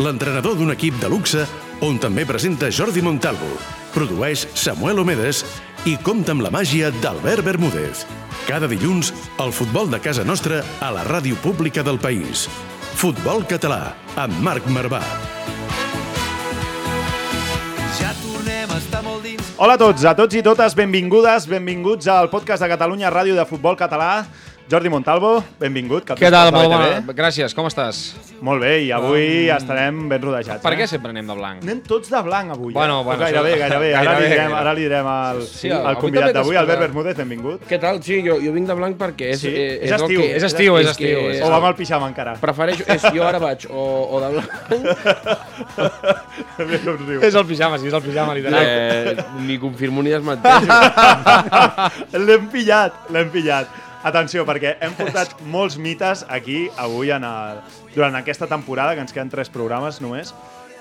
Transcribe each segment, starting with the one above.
l'entrenador d'un equip de luxe on també presenta Jordi Montalvo, produeix Samuel Omedes i compta amb la màgia d'Albert Bermúdez. Cada dilluns, el futbol de casa nostra a la ràdio pública del país. Futbol Català, amb Marc Marvà. Ja tornem a estar molt dins. Hola a tots, a tots i totes, benvingudes, benvinguts al podcast de Catalunya Ràdio de Futbol Català. Jordi Montalvo, benvingut. Que et Què tal? Molt bé, bona. Gràcies, com estàs? Molt bé, i avui estarem ben rodejats. Per eh? què sempre anem de blanc? Anem tots de blanc avui. Bueno, eh? bueno, gairebé, gairebé. Ara, gairebé, li direm, ara li direm al, Sí, al convidat d'avui, Albert. Bermúdez, benvingut. Què tal? Sí, jo, jo vinc de blanc perquè és, Sí? eh, És el estiu, que- és estiu, és estiu, és O va amb el pixama encara? Prefereixo, és, jo ara vaig o, o de blanc. És el pijama, sí, és el pijama, literal. eh, ni confirmo ni desmenteixo. L'hem pillat, l'hem pillat. Atenció, perquè hem portat molts mites aquí avui en el, durant aquesta temporada, que ens queden tres programes només,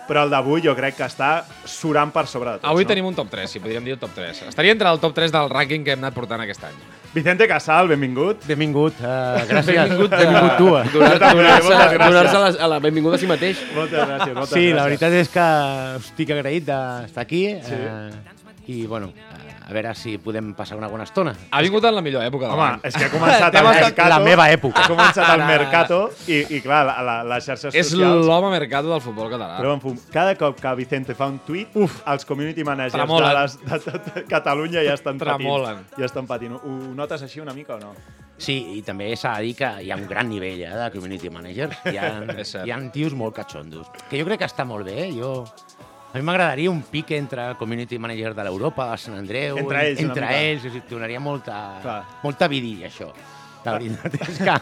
però el d'avui jo crec que està surant per sobre de tot. Avui no? tenim un top 3, si podríem dir el top 3. Estaria entre el top 3 del rànquing que hem anat portant aquest any. Vicente Casal, benvingut. Benvingut, uh, gràcies. Benvingut, benvingut tu. eh. Donar-se donar a, la, a la benvinguda a si mateix. Moltes gràcies, moltes Sí, gràcies. la veritat és que estic agraït d'estar aquí sí. uh, i, bueno, a veure si podem passar una bona estona. Ha vingut en la millor època de Home, és que ha començat el estat- Mercato. la meva època. Ha començat el Mercato i, i clar, la, la, les xarxes És socials... l'home mercado del futbol català. Però en fum, cada cop que Vicente fa un tuit, Uf, els community managers Tremolen. de, les, de tot Catalunya ja estan Tremolen. patint. Ja estan patint. Ho notes així una mica o no? Sí, i també s'ha de dir que hi ha un gran nivell eh, de community manager. Hi ha, És hi ha tios molt catxondos, que jo crec que està molt bé. Jo... A mi m'agradaria un pic entre community manager de l'Europa, de Sant Andreu... Entre ells, Entre ells, o sigui, donaria molta, Clar. molta vidilla, això. La veritat és que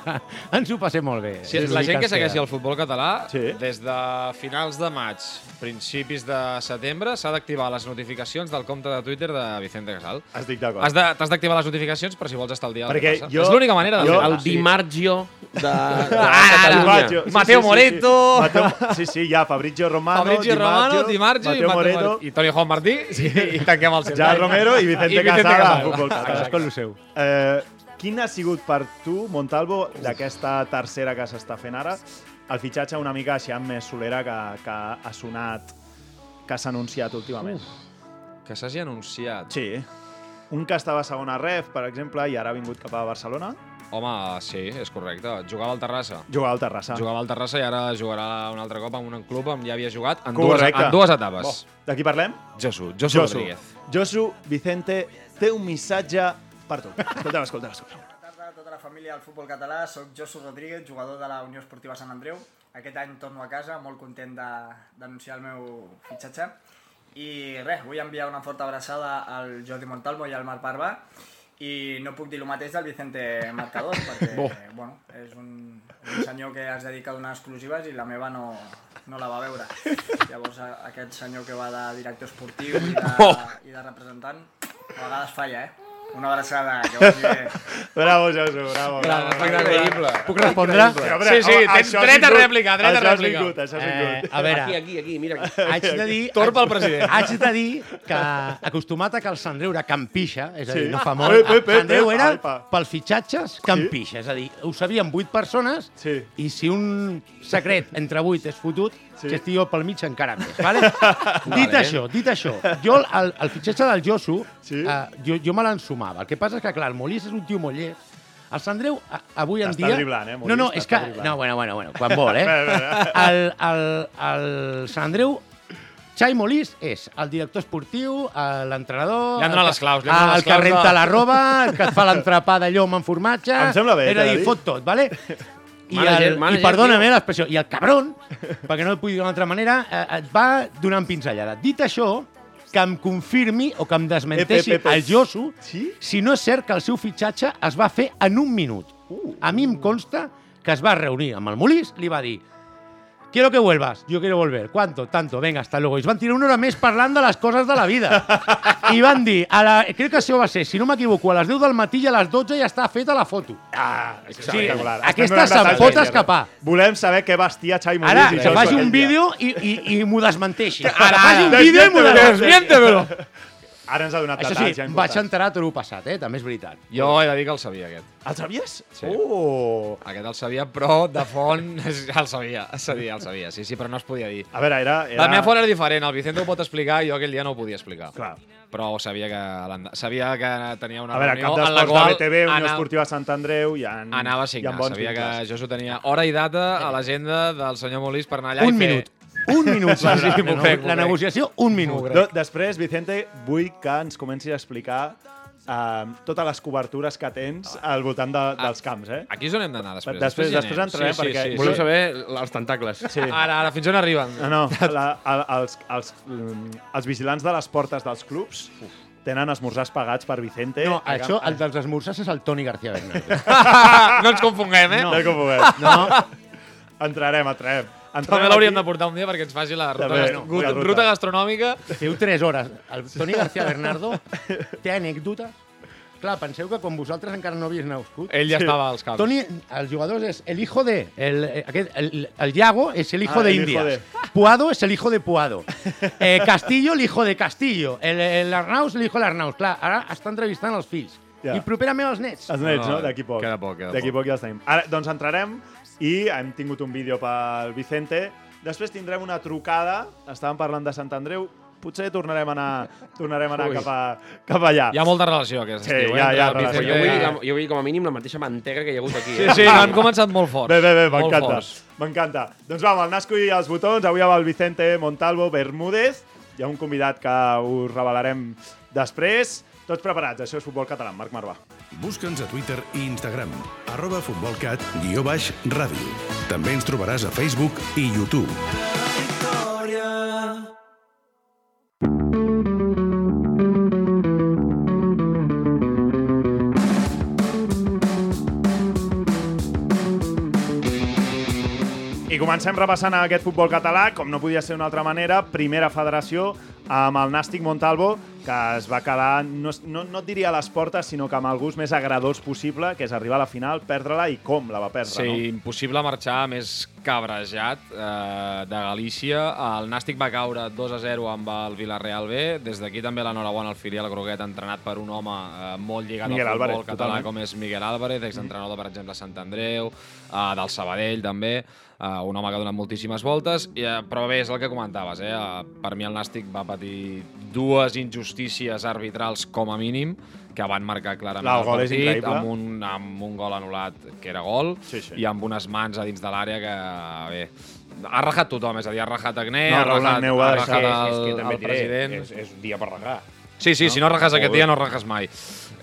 ens ho passem molt bé. Sí, És la gent que segueixi el futbol català, Sí. des de finals de maig, principis de setembre, s'ha d'activar les notificacions del compte de Twitter de Vicente Casal. Estic d'acord. T'has d'activar les notificacions per si vols estar al dia del Perquè que passa. jo- És l'única manera de jo- fer-ho. El Dimargio de, de Ah, Catalunya. Dimaggio. Mateo Moreto. Mateo, sí, sí, ja, Fabrizio Romano, Fabrizio Romano, Di Marzio i Mateo Mateo Moreto, Moreto. I Toni Juan Martí. Sí. I tanquem el cercle. Ja Romero i Vicente, I Vicente Casal, Casal. al futbol català. Cadascú el seu. Eh, quin ha sigut per tu, Montalvo, d'aquesta tercera que s'està fent ara, el fitxatge una mica així amb més solera que, que ha sonat, que s'ha anunciat últimament? Que s'hagi anunciat. Sí. Un que estava a segona ref, per exemple, i ara ha vingut cap a Barcelona, Home, sí, és correcte. Jugava al Terrassa. jugava al Terrassa. Jugava al Terrassa i ara jugarà un altre cop amb un club on ja havia jugat en, Correcte. dues, en dues etapes. De qui parlem? Josu, Josu, Josu. Rodríguez. Josu, Vicente, té un missatge per tu. Escolta'm, escolta'm, escolta'm. Bona tarda a tota la família del futbol català. Soc Josu Rodríguez, jugador de la Unió Esportiva Sant Andreu. Aquest any torno a casa, molt content de- d'anunciar el meu fitxatge. I res, vull enviar una forta abraçada al Jordi Montalvo i al Marc Parva. I no puc dir el mateix del Vicente Marcador, perquè bueno, és un, un senyor que es dedica a donar exclusives i la meva no, no la va veure. Llavors, a, aquest senyor que va de director esportiu i de, i de representant, a vegades falla, eh? Una abraçada, que vagi. Bravo, Josu, bravo. bravo, Increïble. Puc respondre? Sí, Sí, sí, tens això dret a rèplica, dret a això ha rèplica. vingut, Això ha Eh, vingut. a veure, Aquí, aquí, aquí, mira. Aquí. haig de dir... Torn pel president. Haig de dir que, acostumat a que el Sant Andreu era campixa, és a dir, Sí. no fa molt, Ep, ep, ep, Sant Andreu era, pels fitxatges, campixa. És a dir, ho sabien vuit persones Sí. i si un secret entre vuit és fotut, Sí. estic jo pel mig encara més. Vale? dit això, dit això, jo el, el fitxatge del Josu, Sí. eh, jo, jo me l'ensumava. El que passa és que, clar, el Molís és un tio molt llest. El Sant Andreu, avui en dia... driblant, eh, Molís, No, no, és que... driblant. No, bueno, bueno, bueno, quan vol, eh? el, el, el Sant Andreu Xai Molís és el director esportiu, eh, l'entrenador... Li han donat les que- claus, li han donat el que claus de- renta la roba, el que et fa l'entrepà de llom amb formatge... Em sembla bé, És a dir. fot tot, vale? I, Manager, el, manager, i perdona'm eh, l'expressió, i el cabron, perquè no et puc dir d'una altra manera, eh, et va donant pinzellada. Dit això, que em confirmi o que em desmenteixi Ep, ep, ep, ep. el Josu Sí? si no és cert que el seu fitxatge es va fer en un minut. Uh, a mi em consta que es va reunir amb el Molís, li va dir quiero que vuelvas. Yo quiero volver. ¿Cuánto? Tanto. Venga, hasta luego. I es van tirar una hora més parlant de les coses de la vida. I van dir, a la, crec que això va ser, si no m'equivoco, a les 10 del matí i a les 12 ja està feta la foto. Ah, espectacular. Estem Aquesta donant se'n pot escapar. Volem saber què vestia Xai Molís. Ara, que faci és un vídeo i, i, i m'ho desmenteixi. Ara, faci un vídeo i m'ho Desmiéntemelo. Ara ens ha donat Això detalls. sí, ja vaig enterar tot el passat, eh? també és veritat. Jo he de dir que el sabia, aquest. El sabies? Sí. Oh! Aquest el sabia, però de font el sabia. El sabia, el sabia. Sí, sí, però no es podia dir. A veure, era... era... La meva font era diferent. El Vicente ho pot explicar, jo aquell dia no ho podia explicar. Clar. Però sabia que, sabia que tenia una A veure, reunió cap en la d'esports de qual BTV, Unió anava- Esportiva Sant Andreu, hi ha, Anava a signar. Sabia vincles. que jo s'ho tenia hora i data a l'agenda del senyor Molís per anar allà Un i fer... minut. Un minut. Sí, sí, la, m'ho la, negociació, un minut. Do, després, Vicente, vull que ens comencis a explicar uh, totes les cobertures que tens al voltant de, dels camps, eh? Aquí és on hem d'anar després. Després- després anem. entrarem, sí, sí, perquè- Sí, sí, Volem sí. saber els tentacles. Sí. Ara, ara, fins on arriben? No, no, la, el, els, els, mm, els vigilants de les portes dels clubs tenen esmorzars pagats per Vicente. No, això, el dels esmorzars és el Toni García Bernardo. no ens confonguem, eh? No, com ho veus? No, Entrarem, entrarem. També l'hauríem de portar un dia perquè ens faci la ruta, També, gastro- no, ruta, la ruta. gastronòmica. feu 3 hores. El Toni García Bernardo té anècdotes. Clar, penseu que quan vosaltres encara no havies nascut... Ell ja estava als camps. Toni, els jugadors és el hijo de... El, aquest, el, el Yago és el hijo Ah, de Indias. Puado és el hijo de Puado. Eh, Castillo, el hijo de Castillo. El, el Arnaus, el hijo de l'Arnaus. Clar, ara està entrevistant els fills. Ja. I properament els nets. Els nets, No, no? D'aquí poc. queda poc, queda D'aquí poc. poc ja els tenim. Ara, doncs entrarem i hem tingut un vídeo pel Vicente. Després tindrem una trucada. Estàvem parlant de Sant Andreu. Potser tornarem a anar, tornarem a anar Ui. cap, a, cap allà. Hi ha molta relació aquest Sí, estiu, eh? ja, el relació. Vicente Jo vull, la- jo vull com a mínim la mateixa mantega que hi ha hagut aquí. Sí, Eh? sí, no, hem començat molt forts. Bé, bé, bé, m'encanta. M'encanta. Doncs va, amb el Nasco i els botons, avui amb el Vicente Montalvo Bermúdez. Hi ha un convidat que us revelarem després. Tots preparats, això és Futbol Català. Marc Marvà. Busca'ns a Twitter i Instagram, arroba futbolcat, guió baix, ràdio. També ens trobaràs a Facebook i YouTube. I comencem repassant aquest futbol català, com no podia ser d'una altra manera, primera federació amb el Nàstic Montalvo, que es va quedar, no, no, no et diria a les portes, sinó que amb el gust més agradós possible, que és arribar a la final, perdre-la i com la va perdre, Sí, no? impossible marxar més cabrejat eh, de Galícia. El Nàstic va caure 2 a 0 amb el Villarreal B. Des d'aquí també l'enhorabona al filial Groguet, entrenat per un home eh, molt lligat Miguel al futbol Álvarez, català, totalment. com és Miguel Álvarez, exentrenador, per exemple, a Sant Andreu, eh, del Sabadell, també. Uh, un home que ha donat moltíssimes voltes, i, uh, però bé, és el que comentaves, eh? Uh, per mi el Nàstic va patir dues injustícies arbitrals com a mínim, que van marcar clarament Clar, el el gol és partit, amb un, amb un gol anul·lat que era gol, Sí, sí. i amb unes mans a dins de l'àrea que, bé, ha rajat tothom, és a dir, ha rajat Agné, No, ha rajat, ha rajat És el, que també el diré, president. és, és un dia per regar. Sí, sí, si no rajes aquest dia, no rajes mai.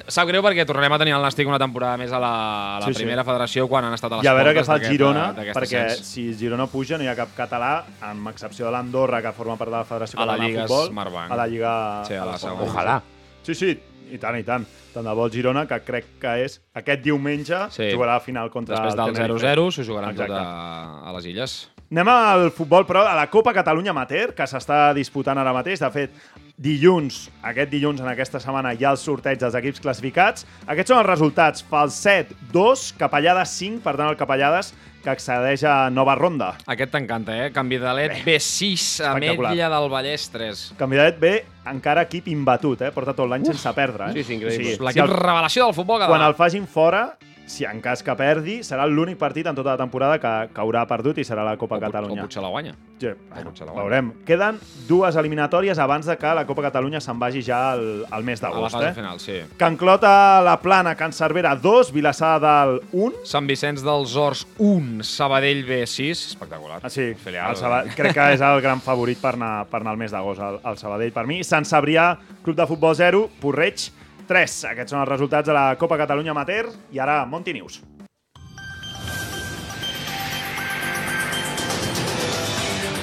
Sap greu perquè tornarem a tenir el Nàstic una temporada més a la, a la Sí, sí. primera federació quan han estat a les I a veure què fa el Girona, d'aquest perquè ascens. si Girona puja no hi ha cap català, amb excepció de l'Andorra, que forma part de la Federació A la Catalana de Futbol. Smartbank. A la Lliga... Sí, a la segona. Ojalà. Sí, sí, i tant, i tant. Tant de bo Girona, que crec que és aquest diumenge, Sí. jugarà la final contra Després el del Tenerife. 0-0 s'ho jugaran tot Exacte. a, a les illes. Anem al futbol, però a la Copa Catalunya Amateur, que s'està disputant ara mateix. De fet, dilluns, aquest dilluns, en aquesta setmana, hi ha el sorteig dels equips classificats. Aquests són els resultats. Falset 2, Capellades 5, per tant el Capellades que accedeix a nova ronda. Aquest t'encanta, eh? Canvidalet B6, Espectacular. Ametlla del Vallès 3. Candidat B, encara equip imbatut, eh? Porta tot l'any sense perdre, eh? Sí, sí, increïble. O sigui, si L'equip el, revelació del futbol català. quan el facin fora, si en cas que perdi, serà l'únic partit en tota la temporada que, que haurà perdut i serà la Copa o, Catalunya. O potser la guanya. Sí, potser la guanya. veurem. Queden dues eliminatòries abans de que la Copa Catalunya se'n vagi ja al, al mes A la d'agost. Eh? final, sí. Can Clota, La Plana, Can Cervera 2, Vilassar de Dalt 1. Sant Vicenç dels Horts 1, Sabadell B6. Espectacular. Ah, sí, Filial. el Saba... crec que és el gran favorit per anar, per anar al mes d'agost, el, el Sabadell per mi. Sant Cebrià, Club de Futbol 0, Porreig 3. Aquests són els resultats de la Copa Catalunya Amateur. I ara, Monti News.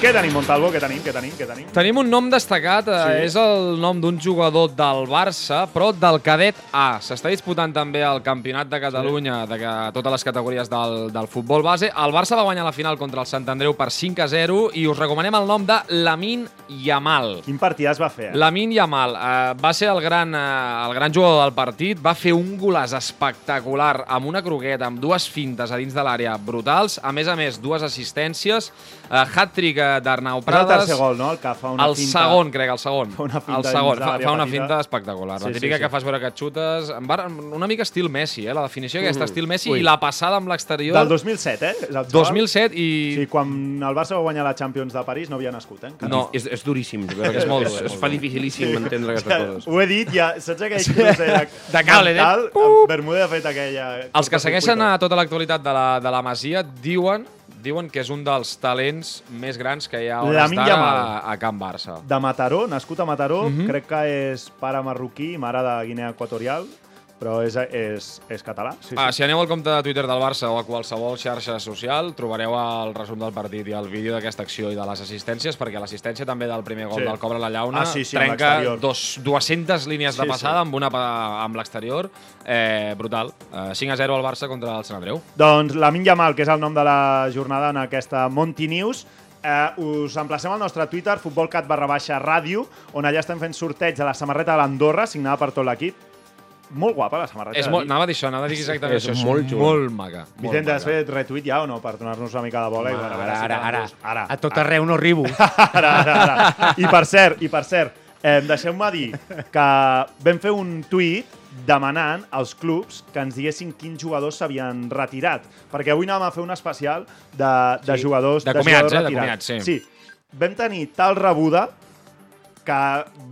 Què tenim, Montalvo? Què tenim? Què tenim? Què tenim? Tenim un nom destacat, eh, Sí. és el nom d'un jugador del Barça, però del cadet A. S'està disputant també el Campionat de Catalunya de que, totes les categories del, del futbol base. El Barça va guanyar la final contra el Sant Andreu per 5 a 0 i us recomanem el nom de Lamin Yamal. Quin partit es va fer? Eh? Lamin Yamal eh, va ser el gran, eh, el gran jugador del partit, va fer un golaç espectacular amb una croqueta, amb dues fintes a dins de l'àrea brutals, a més a més, dues assistències, eh, hat-trick d'Arnau És el Prades. tercer gol, no? El que fa una el finta... segon, crec, el segon. Fa una finta el segon, fa, fa una finta espectacular. Sí, la sí, típica sí. que fas veure que et xutes, va- una mica estil Messi, eh? la definició aquesta, Mhm. estil Messi, Ui. i la passada amb l'exterior... Del 2007, eh? És el xaval. 2007 i... Sí, quan el Barça va guanyar la Champions de París no havia nascut, eh? encara. No. És, és duríssim. jo crec que És molt es, dur, es és fa dificilíssim entendre aquestes coses. Ho he dit, ja, saps aquell crucer de, De cable, eh? Bermuda ha fet aquella... Els que segueixen a tota l'actualitat de, la, de la Masia diuen diuen que és un dels talents més grans que hi ha a a, a Can Barça. De Mataró, nascut a Mataró, Mhm. crec que és pare marroquí i mare de Guinea Equatorial, però és, és, és català. Sí, sí. Ah, si aneu al compte de Twitter del Barça o a qualsevol xarxa social, trobareu el resum del partit i el vídeo d'aquesta acció i de les assistències, perquè l'assistència també del primer gol Sí. del Cobra la Llauna Ah, sí, sí, trenca dos, 200 línies de Sí, passada sí. amb una amb l'exterior. Eh, brutal. Eh, 5 a 0 al Barça contra el Sant Andreu. Doncs la Yamal, que és el nom de la jornada en aquesta Monty News, eh, us emplacem al nostre Twitter, futbolcat barra baixa ràdio, on allà estem fent sorteig de la samarreta de l'Andorra, signada per tot l'equip. Molt guapa la samarreta. És de molt, anava a dir això, anava a dir exactament És això. És molt xula. molt maca. molt Vicente, has fet retweet ja o no? Per donar-nos una mica de bola. i, Home, bueno, a veure ara, ara, ara. ara. A tot arreu no arribo. ara, ara, ara. I per cert, i per cert, eh, deixeu-me dir que vam fer un tuit demanant als clubs que ens diguessin quins jugadors s'havien retirat. Perquè avui anàvem a fer un especial de, de Sí. jugadors, De jugadors comiats, eh, de retirats. comiats, sí. sí. Vam tenir tal rebuda que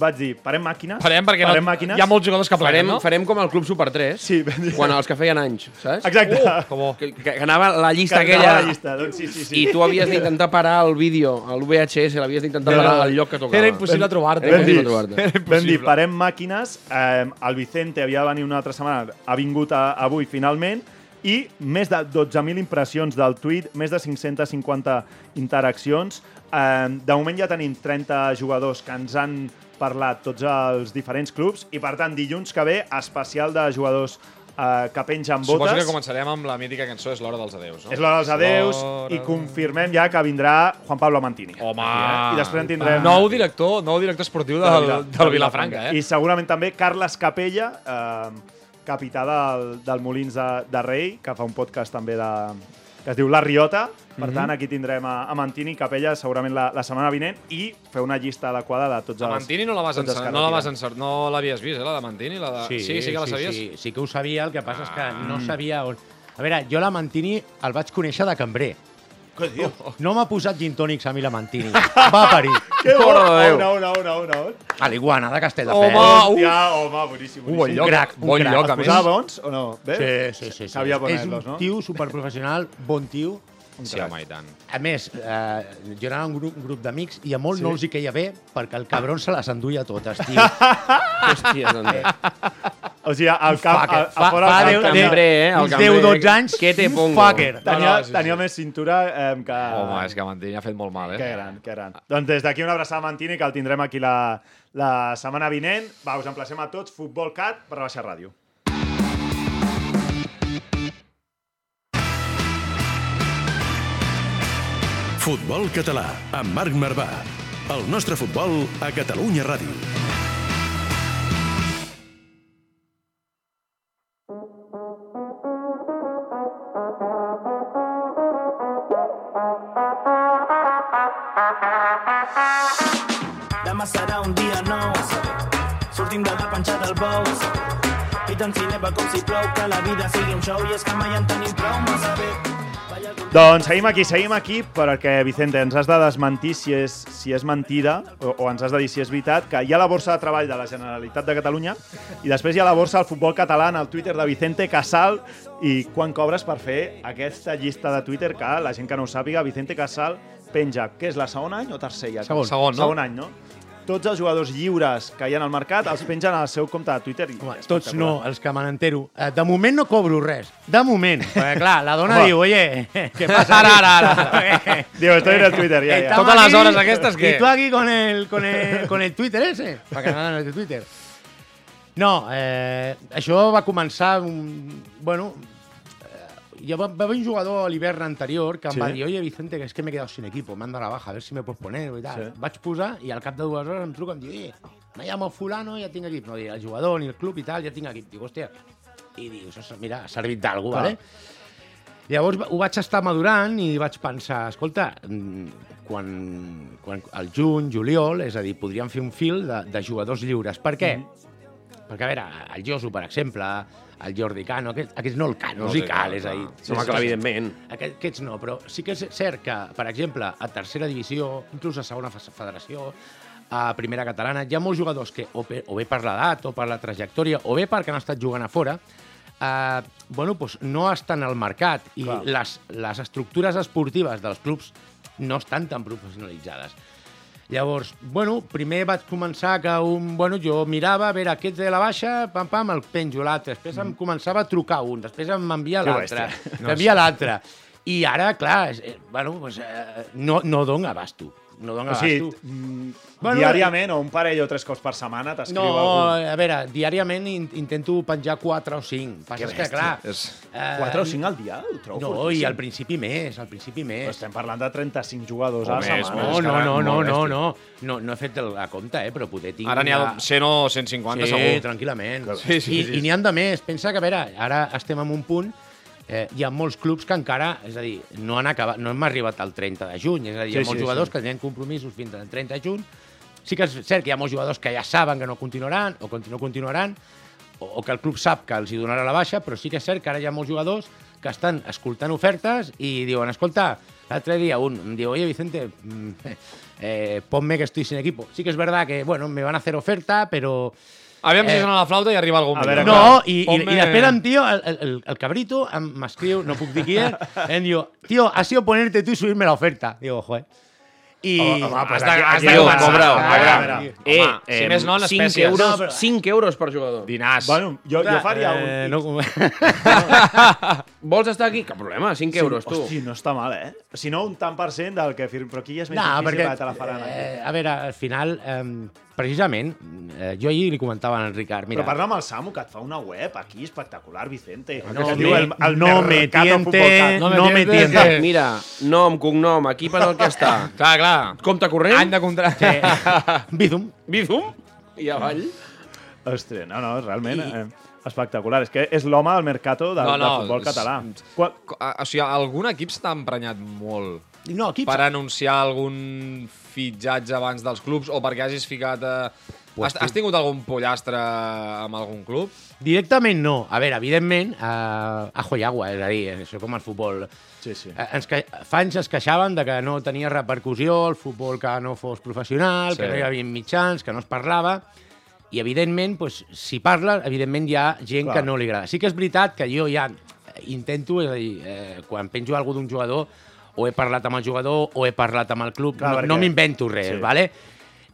vaig dir, parem màquines, Farem perquè parem no, màquines. hi ha molts jugadors que Farem, pleguen, no? farem com el Club Super 3, Sí, quan els que feien anys, saps? Exacte. Uh, que bo. Que, que, anava la llista Que aquella... la llista, doncs sí, sí, sí. I tu havies d'intentar parar el vídeo, el VHS, l'havies d'intentar parar al lloc que tocava. Era impossible trobar-te. Era Vam dir, impossible trobar-te. vam dir, parem màquines, eh, el Vicente havia de venir una altra setmana, ha vingut a, avui finalment, i més de 12.000 impressions del tuit, més de 550 interaccions. Eh, de moment ja tenim 30 jugadors que ens han parlat tots els diferents clubs i, per tant, dilluns que ve, especial de jugadors eh, que pengen Suposo botes. que començarem amb la mítica cançó És l'hora dels adeus, no? És l'hora dels adeus i confirmem ja que vindrà Juan Pablo Mantini. Home! Eh? I després en tindrem... Nou director, nou director esportiu del, del, Vilafranca, eh? I segurament també Carles Capella, eh, capità del, del Molins de, de Rei, que fa un podcast també de, que es diu La Riota. Per Mhm. tant, aquí tindrem a, a Mantini i Capella segurament la, la setmana vinent i fer una llista adequada de tots La els... Mantini no la vas tots els encert, que no la vas encert, no l'havies vist, eh, la de Mantini? La de... sí, sí, que la sabies? Sí, sí que ho sabia, el que passa és que Ah. no sabia on... A veure, jo la Mantini el vaig conèixer de cambrer. Què diu? No m'ha posat gin tònics a mi la Mantini. Va parir. Que bo! Déu. Una, una, una, una, una. A l'Iguana de Castelldefels. Home, Hòstia, home, boníssim, Un bon boníssim. lloc, crac, un bon crac. lloc, a més. posava bons o no? Bé? Sí, sí, sí. sí. Sabia és un poner-los, no? tio superprofessional, bon tio. Sí, home, i tant. A més, eh, jo anava un grup, un grup d'amics i a molt sí. no els hi queia bé perquè el cabron se les enduia totes, tio. Hòstia, doncs. O sigui, al camp, a, a fora fa, camp, deu- cambrer, eh, el uns cambrer. 10-12 anys, Què te pongo? fucker. Tenia, No, no, sí, tenia sí. més cintura eh, que... Home, és que Mantini ha fet molt mal, eh? Que gran, que gran. Doncs des d'aquí una abraçada a Mantini, que el tindrem aquí la, la setmana vinent. Va, us emplacem a tots, Futbol Cat, per baixar ràdio. Futbol català, amb Marc Marvà. El nostre futbol a Catalunya Ràdio. Demà serà un dia nou Sortim de la panxa del bou I tant si neva com si plou Que la vida sigui un show I és que mai en tenim prou massa bé Doncs seguim aquí, seguim aquí, perquè, Vicente, ens has de desmentir si és, si és mentida o, o ens has de dir si és veritat, que hi ha la borsa de treball de la Generalitat de Catalunya i després hi ha la borsa del futbol català en el Twitter de Vicente Casal i quan cobres per fer aquesta llista de Twitter que la gent que no ho sàpiga, Vicente Casal penja, què és, la segon any o tercer ja? Segon. Segon, no? Segon any, no? Tots els jugadors lliures que hi ha al mercat els pengen al seu compte de Twitter. I Home, tots no, els que me n'entero. Eh, De moment no cobro res. De moment. Perquè, clar, la dona Home. diu, oye, què passa? Ara, ara, ara. Diu, estoy en el Twitter, ja, ja. Totes les hores aquestes, què? Y tú aquí con el, con el, con el Twitter ese. Para que no de Twitter. No, eh, això va començar... Un, bueno, ja va, va haver un jugador a l'hivern anterior que em Sí. va dir oye, Vicente, que es que me he quedado sin equipo, dado la baja, a ver si me puedes poner i tal. Sí. Vaig posar i al cap de dues hores em truca i em diu oye, me llamo fulano, ja tinc equip. No, dic, el jugador ni el club i tal, ja tinc equip. Dic, hòstia, i dius, "Ostres, mira, ha servit d'algú, vale? Llavors ho vaig estar madurant i vaig pensar, escolta, mm, quan, quan al juny, juliol, és a dir, podríem fer un fil de, de jugadors lliures. Per què? Mhm. Perquè, a veure, el Josu, per exemple, el Jordi Cano, aquest, aquests no el Cano, No hi cal, és a dir... Sí, home, clar, evidentment. Aquest, aquests no, però sí que és cert que, per exemple, a tercera divisió, inclús a segona fe- federació, a primera catalana, hi ha molts jugadors que, o, o bé per l'edat, o per la trajectòria, o bé perquè han estat jugant a fora, eh, bueno, doncs no estan al mercat i Clar. les, les estructures esportives dels clubs no estan tan professionalitzades. Llavors, bueno, primer vaig començar que un, bueno, jo mirava, a veure, aquest de la baixa, pam, pam, el penjo l'altre. Després em començava a trucar un, després em m'envia Que l'altre, bèstia. m'envia l'altre. I ara, clar, eh, bueno, pues, eh, no, no dona abasto. No dona O sigui, abasto. mm, Bueno, diàriament o un parell o tres cops per setmana t'escriu No, algú. a veure, diàriament in, intento penjar 4 o 5. Passa és que, clar... És... eh, 4 o 5 al dia? Ho trobo No, i fortíssim. al principi més, al principi més. Però estem parlant de 35 jugadors O a la més, setmana. No, no, que no, no, no, no, no, no he fet el- la compta, eh, però poder tinc... Ara n'hi ha ja- 100 o 150, sí, segur. tranquil·lament. Sí, sí, I, sí. I n'hi han de més. Pensa que, a veure, ara estem en un punt eh, hi ha molts clubs que encara, és a dir, no han acabat, no hem arribat al 30 de juny, és a dir, hi ha Sí, molts sí, jugadors sí. que tenen compromisos fins al 30 de juny. Sí que és cert que hi ha molts jugadors que ja saben que no continuaran o que no continuaran, o, o que el club sap que els hi donarà la baixa, però sí que és cert que ara hi ha molts jugadors que estan escoltant ofertes i diuen, escolta, l'altre dia un em diu, oye, Vicente, mm, eh, ponme que estoy sin equipo. Sí que es verdad que, bueno, me van a hacer oferta, pero... Aviam si Eh, sona la flauta i arriba algun a veure. No, i, i, i després em tio, el, el, el cabrito, m'escriu, no puc dir qui és, em diu, tío, ha sido ponerte tú y subirme la oferta. Digo, joder. I... Home, home, pues has de- aquí- has aquí de ho començar. cobra, cobra, ah, cobra. tio. Eh, Home, si més no, en 5 espècies. euros, No, però- 5 euros per jugador. Dinars. Bueno, jo, jo faria un... Eh, no, Vols estar aquí? Cap problema, 5 euros, tu. Hosti, no està mal, eh? Si no, un tant per cent del que firma. Però aquí ja és més no, difícil perquè, te la faran. eh, a veure, al final, eh, precisament, eh, jo ahir li comentava al Ricard, mira, Però parla amb el Samu, que et fa una web aquí espectacular, Vicente. No me- diu el, el no me tiente, Futbol Cat. no me tiente. que- Mira, nom, cognom, equip en el que està. Clar, clar. Compte corrent, Any de contracte. Bizum. Bizum i avall. Ostres, no, no, realment eh, espectacular. És que és l'home del Mercato del, No, no, del futbol és- català. Quan, O sigui, algun equip s'ha emprenyat molt No, aquí... per anunciar algun fitxatge abans dels clubs o perquè hagis ficat... Eh... Has, has tingut algun pollastre amb algun club? Directament no. A veure, evidentment, eh, ajo i agua, és a dir, això com el futbol. Sí, sí. Eh, ens que... Fa anys es queixaven de que no tenia repercussió el futbol que no fos professional, Sí. que no hi havia mitjans, que no es parlava, i evidentment, doncs, si parla, evidentment hi ha gent Clar. que no li agrada. Sí que és veritat que jo ja intento, és a dir, eh, quan penjo algú d'un jugador, o he parlat amb el jugador o he parlat amb el club, Clar, no, perquè- no m'invento res, sí. vale?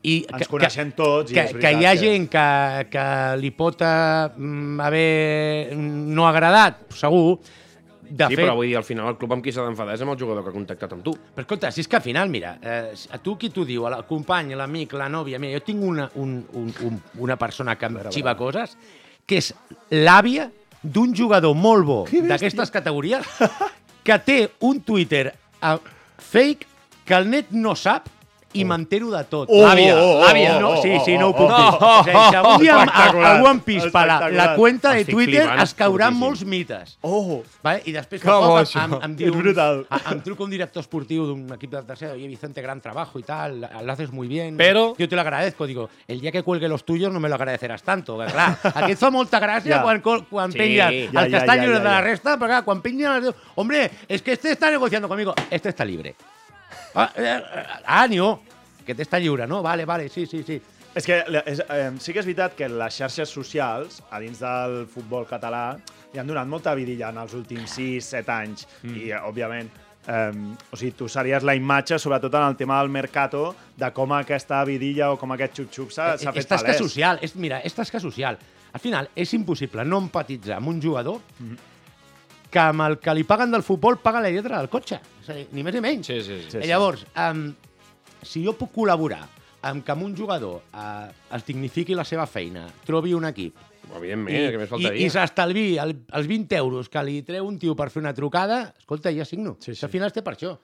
I Ens coneixem tots i que, és que veritat hi ha que- gent que, que li pot eh, mm, haver no agradat, segur. De Sí, fet, però vull dir, al final el club amb qui s'ha d'enfadar és amb el jugador que ha contactat amb tu. però escolta, si és que al final, mira, eh, a tu qui t'ho diu, el company, l'amic, la nòvia, mira, jo tinc una, un, un, un, una persona que em xiva coses, que és l'àvia d'un jugador molt bo d'aquestes categories que té un Twitter eh, fake que el net no sap i m'entero de tot. Oh, L'àvia, oh, oh, oh, No, oh, sí, oh, sí, no ho puc dir. oh, O sigui, si algun dia a- algú em pispa la, cuenta de Twitter, es cauran molts mites. Oh, Vale? I després bo, poc això. em, em diu... A- Em truca un director esportiu d'un equip de tercera, oye, Vicente, gran trabajo y tal, lo haces muy bien. Pero- Yo te lo agradezco. Digo, el día que cuelgue los tuyos no me lo agradecerás tanto. Que, clar, aquest fa molta gràcia Ja. quan, quan Sí, pengen ja, que ja, de la resta, però clar, quan pengen... Hombre, es que este está negociando conmigo. Este está libre. Ah, eh, eh, ah Nio, que te està lliure, no? Vale, vale, sí, sí, sí. És que és, eh, sí que és veritat que les xarxes socials, a dins del futbol català, li han donat molta vidilla en els últims 6-7 anys. Mm. I, eh, òbviament, Um, o sigui, tu series la imatge, sobretot en el tema del mercato, de com aquesta vidilla o com aquest xup-xup s'ha s'ha és fet tasca palès. social. És, mira, és tasca social. Al final, és impossible no empatitzar amb un jugador Mhm. Que amb el que li paguen del futbol paga la lletra del cotxe. És a dir, ni més ni menys. Sí, sí, sí. I llavors, um, si jo puc col·laborar amb que amb un jugador uh, es dignifiqui la seva feina, trobi un equip, Evidentment, que més i, faltaria. i s'estalvi el, els 20 euros que li treu un tio per fer una trucada, escolta, ja signo. Sí, sí. Al final té per això.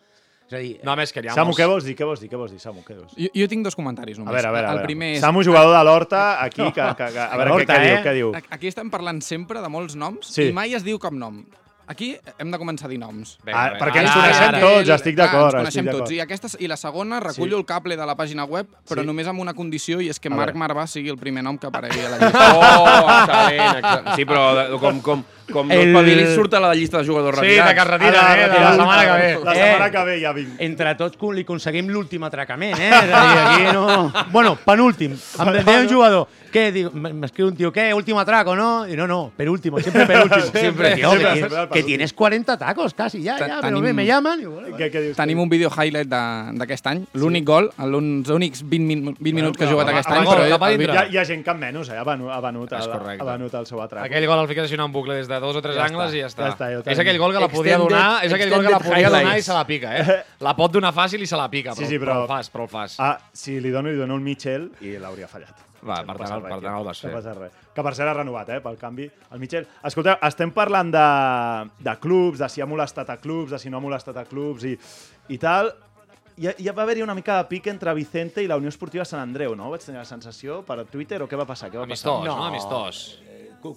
És a dir, No, a més, que hi ha Samu, què vols dir? Què vols dir? Què vols dir, Samu? Què vols dir? Jo, jo tinc dos comentaris A només. veure, a veure, a el veure. primer és... Samu, jugador de l'Horta, aquí, que, que, que, a veure què, què diu, eh? què diu. Aquí estem parlant sempre de molts noms Sí. i mai es diu cap nom. Aquí hem de començar a dir noms. Ah, perquè ens Ara, coneixem ara, tots, estic d'acord, Ens coneixem tots. I, aquesta, I la segona, recullo Sí. el cable de la pàgina web, però Sí. només amb una condició, i és que A Marc. Marvà sigui el primer nom que aparegui a la llista. Oh, excel·lent, excel·lent. Sí, però com, com, com no El- el... Pavilis surt a la llista de jugadors Sí, retirats. de que es retira, Ara, eh? La setmana que ve. La Eh. setmana que ve ja vinc. entre tots li aconseguim l'últim atracament, eh? És a dir, aquí no... Bueno, penúltim. Em deia un jugador, què? M'escriu un tio, què? Último atraco, ¿no? Y no, no, penúltimo, siempre penúltimo. Siempre, tío, siempre, que, tienes, al que tienes 40 tacos casi, ya, Ta- ya, pero tenim- me, llaman y bueno, Què, què dius? Tenim un vídeo highlight de- d'aquest any, l'únic gol, els únics 20, min 20 minuts que ha jugat aquest any, però. Hi ha, vídeo... hi ha gent que menys, eh? Ha venut, ha venut, ha venut el seu atrac. Aquell gol el fiques així en un bucle des de dos o tres Ja angles està, i ja està. ja està, ja és aquell gol que la podia Extended- donar, és aquell gol que la podia donar i highlights. se la pica, eh? La pot donar fàcil i se la pica, Sí, però, sí, però... però- el fas, però el fas. Ah, si li dono, li dono un Michel i l'hauria fallat. Va, Sí, per no tant, res per tant el vas No fer. passa res. Que per cert ha renovat, eh, pel canvi, el Michel. Escolteu, estem parlant de, de clubs, de si ha molestat a clubs, de si no ha molestat a clubs i, i tal. Ha- hi va haver-hi una mica de pic entre Vicente i la Unió Esportiva Sant Andreu, no? Vaig tenir la sensació per Twitter o què va passar? Què va Amistós, passar? no? Amistós.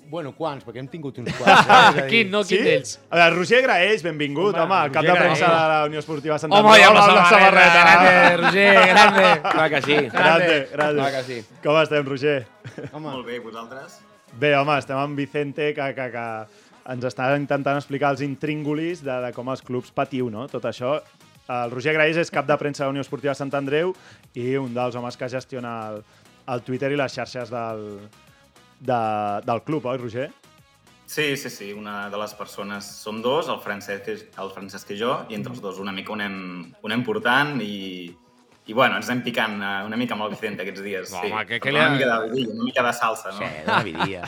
Bueno, quants? Perquè hem tingut uns quants. Eh? Quin, no? Quin d'ells? A veure, Roger Graeix, benvingut, home, Home, home cap de premsa Graells. de la Unió Esportiva Sant Home, Andreu. i amb la samarreta, grande, Roger, grande. Clar que sí. Grande, grande. Clar que sí. Com estem, Roger? Home, Molt bé, vosaltres? Bé, home, estem amb Vicente, que, que, que ens està intentant explicar els intríngulis de, de com els clubs patiu, no? Tot això. El Roger Graeix és cap de premsa de la Unió Esportiva Sant Andreu i un dels homes que gestiona el, el Twitter i les xarxes del, de, del club, oi, Roger? Sí, sí, sí, una de les persones som dos, el Francesc, el Francesc i jo, i entre els dos una mica ho anem, ho anem portant i, i bueno, ens anem picant eh, una mica amb el Vicente aquests dies. No, sí. home, que- que li ha- Una mica de vidilla, una mica de salsa, no? Sí, de la vidia.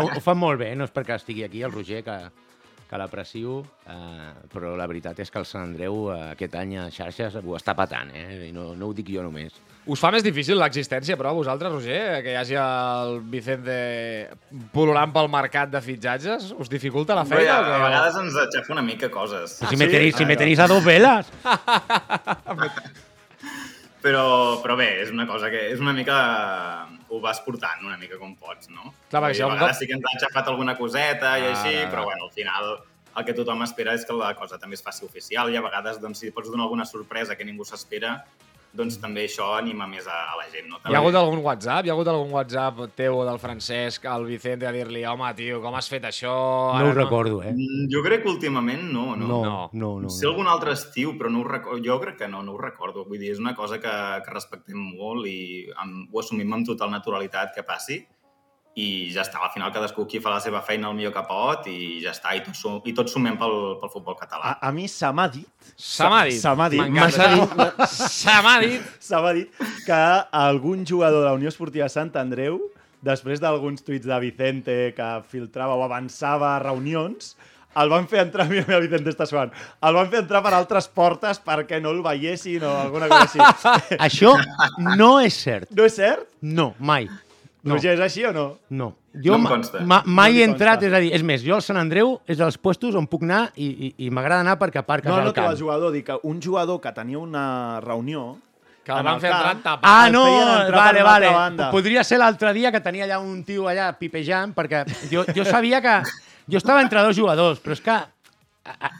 ho, ho fan molt bé, no és perquè estigui aquí el Roger, que, que l'aprecio, eh, però la veritat és que el Sant Andreu eh, aquest any a xarxes ho està patant, eh? I no, no ho dic jo només. Us fa més difícil l'existència, però, a vosaltres, Roger, que hi hagi el Vicente pol·lulant pel mercat de fitxatges? Us dificulta la Bé, feina? a, o què? a vegades ens aixafa una mica coses. si, me tenéis, si me tenéis a dos velas. Però, però bé, és una cosa que és una mica... Ho vas portant una mica com pots, no? Clar, perquè I si a vegades cop- sí que ens ha aixafat alguna coseta i Ah, així, ara, ara. però bueno, al final el que tothom espera és que la cosa també es faci oficial i a vegades doncs, si pots donar alguna sorpresa que ningú s'espera, doncs també això anima més a, a la gent, no? Hi ha hagut algun WhatsApp? Hi ha hagut algun WhatsApp teu o del Francesc al Vicente a dir-li home, tio, com has fet això? No ho recordo, eh? Mm, Jo crec que últimament no, no. No, No. no, no. Sé no. algun altre estiu, però no ho recordo. Jo crec que no, no ho recordo. Vull dir, és una cosa que, que respectem molt i amb, ho assumim amb total naturalitat que passi i ja està, al final cadascú aquí fa la seva feina el millor que pot i ja està, i tots, sum, i tots sumem pel, pel futbol català. A, a mi se m'ha dit... Se m'ha dit. Se m'ha dit. Se m'ha dit. Se m'ha dit que algun jugador de la Unió Esportiva Sant Andreu, després d'alguns tuits de Vicente que filtrava o avançava a reunions, el van fer entrar, mira, mira, Vicente està suant, el van fer entrar per altres portes perquè no el veiessin o alguna cosa així. Això no és cert. No és cert? No, mai. No. Roger, és així o no? No. No Jo em ma, consta. ma, mai No he entrat, consta. és a dir, és més, jo al Sant Andreu és dels puestos on puc anar i, i, i m'agrada anar perquè aparques No, al no, tu camp. el jugador, dic que un jugador que tenia una reunió... Que el van fer entrar tapat. Ah, el no, vale, vale. Podria ser l'altre dia que tenia allà un tio allà pipejant, perquè jo, jo sabia que... Jo estava entre dos jugadors, però és que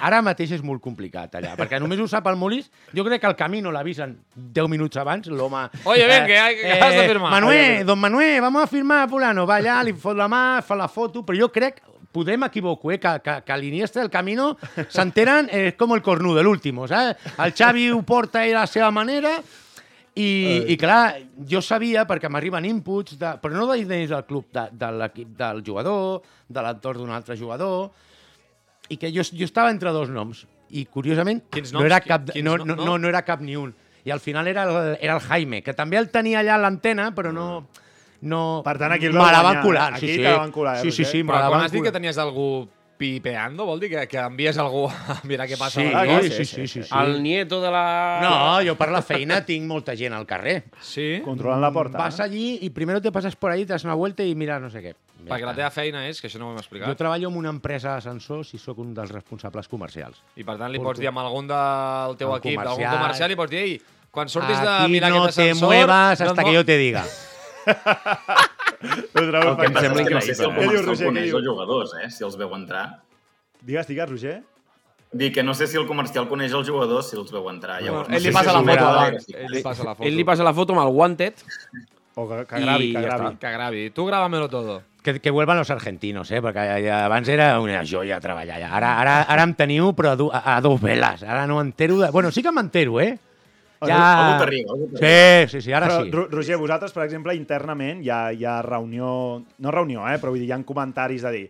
ara mateix és molt complicat allà, perquè només ho sap el Molís. Jo crec que el camino l'avisen 10 minuts abans, l'home... Oye, ven, que hay- que has de firmar. Manuel, don Manuel, vamos a firmar, fulano. Va allà, li fot la mà, fa la foto, però jo crec, podem m'equivoco, eh, que, que, que l'Iniesta del camino s'enteren eh, com el cornudo, l'último, saps? El Xavi ho porta ell a la seva manera i, i clar, jo sabia, perquè m'arriben inputs, de, però no de dins del club, de, de l'equip del jugador, de l'entorn d'un altre jugador, i que jo, jo estava entre dos noms. i curiosament Quins no noms? era cap, Quins no, no- no, no? era cap ni un. I al final era el, era el Jaime, que també el tenia allà a l'antena, però no... no Per tant, aquí el me vau la guanyar. van colar. Aquí sí, sí. te la van colar, eh, Sí, sí, Roger? sí, me Però la quan has dit que tenies algú pipeando, vol dir que, que envies algú a mirar què passa Sí, a la sí, sí, sí, sí, sí. El nieto de la... No, jo per la feina tinc molta gent al carrer. Sí? Controlant la porta. Vas eh? allí y primero te pasas por ahí, te das una vuelta y mira no sé què. Ja Perquè la teva feina és, que això no ho hem explicat, Jo treballo en una empresa d'ascensors i sóc un dels responsables comercials. i per tant li Porto. pots dir amb algun del teu El equip, d'algun comercial. comercial, i pots dir, ei, quan surtis de Aquí mirar no aquest te ascensor... muevas no et hasta mo- que yo te diga. Ho trobo El que fantàstic. passa és que no sé si el Què dius, comercial Roger, què els jugadors, eh? Si els veu entrar. Digues, digues, Roger. Dic que no sé si el comercial coneix els jugadors si els veu entrar. Llavors, no Ell sé li passa si la foto. Ell li passa la foto. Ell li passa la foto amb el wanted O que, que gravi, que gravi. Que gravi. Tu grábamelo todo. Que, que vuelvan los argentinos, eh? perquè abans era una joia treballar allà. Ara, ara, ara em teniu però a, a, a dos veles. Ara no entero de... Bueno, sí que m'entero, eh? Algú t'arriba, algú Sí, sí, sí, ara Però, sí. Ro- Roger, vosaltres, per exemple, internament hi ha, hi ha reunió... No reunió, eh? Però vull dir, hi ha comentaris de dir...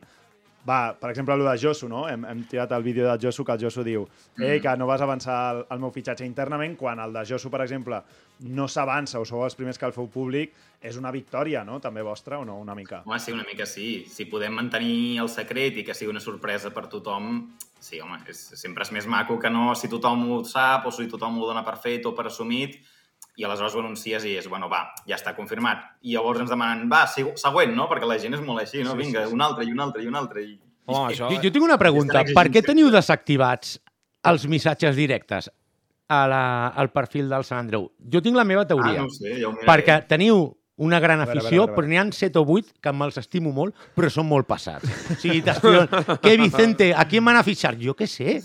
Va, per exemple, el de Josu, no? Hem, hem tirat el vídeo de Josu que el Josu diu Ei, que no vas avançar el, el meu fitxatge internament quan el de Josu, per exemple, no s'avança o sou els primers que el feu públic, és una victòria, no? També vostra o no? Una mica. Home, sí, una mica sí. Si podem mantenir el secret i que sigui una sorpresa per tothom, sí, home, és, sempre és més maco que no si tothom ho sap o si tothom ho dona per fet o per assumit i aleshores ho anuncies i és, bueno, va, ja està confirmat. I llavors ens demanen, va, següent, no? Perquè la gent és molt així, no? Sí, Vinga, sí, sí. un altre i un altre i un altre. I... Home, això... Jo, jo tinc una pregunta. Per què teniu desactivats els missatges directes a la, al perfil del Sant Andreu? Jo tinc la meva Ah, teoria. no ho sé, miraré. perquè teniu una gran A veure, a afició, veure, a veure. però n'hi ha 7 o 8 que me'ls estimo molt, però són molt passats. O sigui, t'escriuen, què, Vicente, a qui van a fitxar? Jo què sé.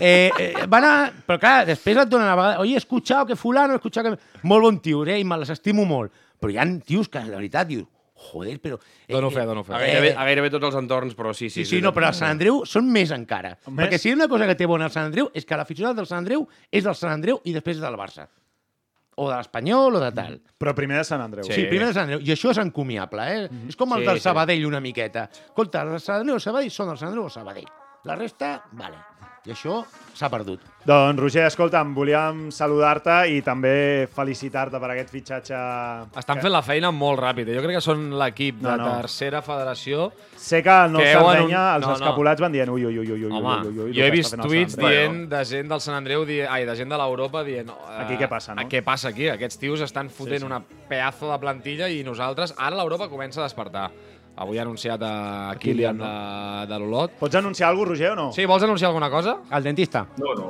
Eh, eh, van a... Però clar, després et donen a vegades, oye, he escuchado que fulano, he escuchado que... Molt bon tio, eh, i me les estimo molt. Però hi ha tios que, de veritat, dius, joder, però... Eh, Dono fe, eh, dono fe. A gairebé, a gairebé tots els entorns, però sí, Sí, sí. sí, no, però el Sant Andreu són més encara. Més? Perquè si hi ha una cosa que té bona el Sant Andreu és que l'aficionat del Sant Andreu és del Sant Andreu i després és del Barça. O de l'Espanyol o de tal. Però primer de Sant Andreu. Sí, primer del Sant Andreu. I això és encomiable, eh? És com el Sí, del sí. Sabadell una miqueta. Escolta, el Sant Andreu el Sabadell són el Sant Andreu o el Sabadell. La resta, vale. I això s'ha perdut. Doncs, Roger, escolta'm, volíem saludar-te i també felicitar-te per aquest fitxatge... Estan fent la feina molt ràpid. Jo crec que són l'equip de No, no. tercera federació. Sé que el nou Que Sardenya, anun- els no, no. escapulats van dient ui, ui, ui, ui, ui, Home, ui, ui, ui, el jo he que vist tuits dient de gent del Sant Andreu, di... ai, de gent de l'Europa dient... eh, Aquí què passa, no? Què passa aquí? Aquests tios estan fotent sí. una pedazo de plantilla i nosaltres... Ara l'Europa comença a despertar. Avui ha anunciat a Kilian de, de l'Olot. Pots anunciar alguna cosa, Roger, o no? Sí, vols anunciar alguna cosa? El dentista. No, no,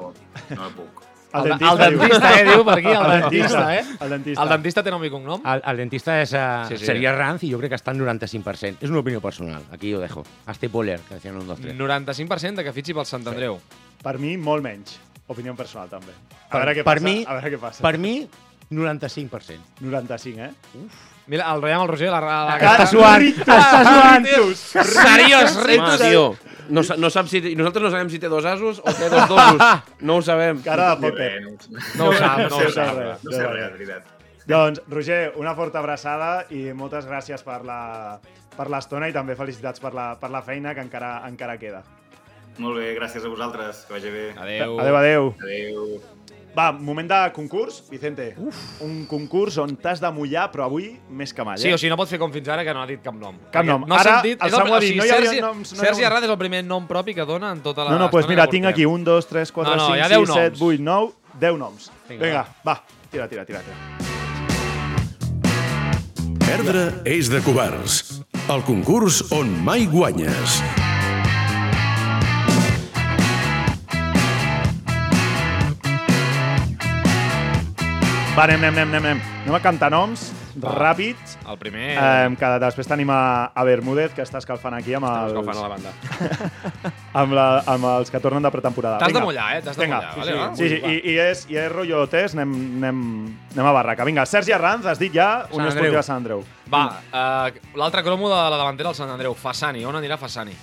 no puc. El, el dentista, eh, diu per aquí, el, El dentista, dentista, eh? el dentista. El dentista té nom i cognom? El, el dentista és, uh, Sí, sí. seria Ranz i jo crec que està en 95%. És una opinió personal. Aquí ho dejo. Hasta Poller, que decían un, dos, tres. 95% de que fitxi pel Sant Andreu. Per mi, molt menys. Opinió personal, també. A Per- veure què per passa. mi- a veure què passa. Per mi, 95%. 95, eh? Mira, el veiem el Roger, la, la, la Està suant, està suant. Seriós, ritus. tio, no, no sap si, nosaltres no sabem si té dos asos o té dos dosos. No ho sabem. Cara de res, no, ho sé. No ho sap, no sé ho sap. no sé res. de veritat. Doncs, Roger, una forta abraçada i moltes gràcies per la per l'estona i també felicitats per la, per la feina que encara encara queda. Molt bé, gràcies a vosaltres, que vagi bé. Adéu. Adéu, adéu. Adéu. Va, moment de concurs, Vicente. Uf. Un concurs on t'has de mullar, però avui més que mai. Sí, eh? o sigui, no pot fer com fins ara, que no ha dit cap nom. Cap nom. No ha Ara sentit... el és el, Samu ha o dit, sigui, no hi havia Sergi, noms, no hi ha Sergi noms. Arrad és el primer nom propi que dona en tota la... No, no, doncs estona mira, tinc aquí 1, 2, 3, 4, No, no, 5, hi ha 10 6, 7, noms. 8, 9, 10 noms. Vinga, Vinga, va. Tira, tira, tira, tira. Perdre és de covards. El concurs on mai guanyes. Va, anem, anem, anem, anem. Anem a cantar noms ràpids. El primer... Eh, que després tenim a, a Bermúdez, que està escalfant aquí amb Els fan a la banda. amb, la, amb els que tornen de pretemporada. T'has de Vinga. mullar, eh? T'has de Vinga. mullar, vale, va? Sí, sí, i, i, és, i és rotllo test, anem, anem, anem a barraca. Vinga, Sergi Arranz, has dit ja, Sant Unió Andreu. Esportiva Sant Andreu. Va, uh, l'altre cromo de la davantera del Sant Andreu, Fassani. On anirà Fassani?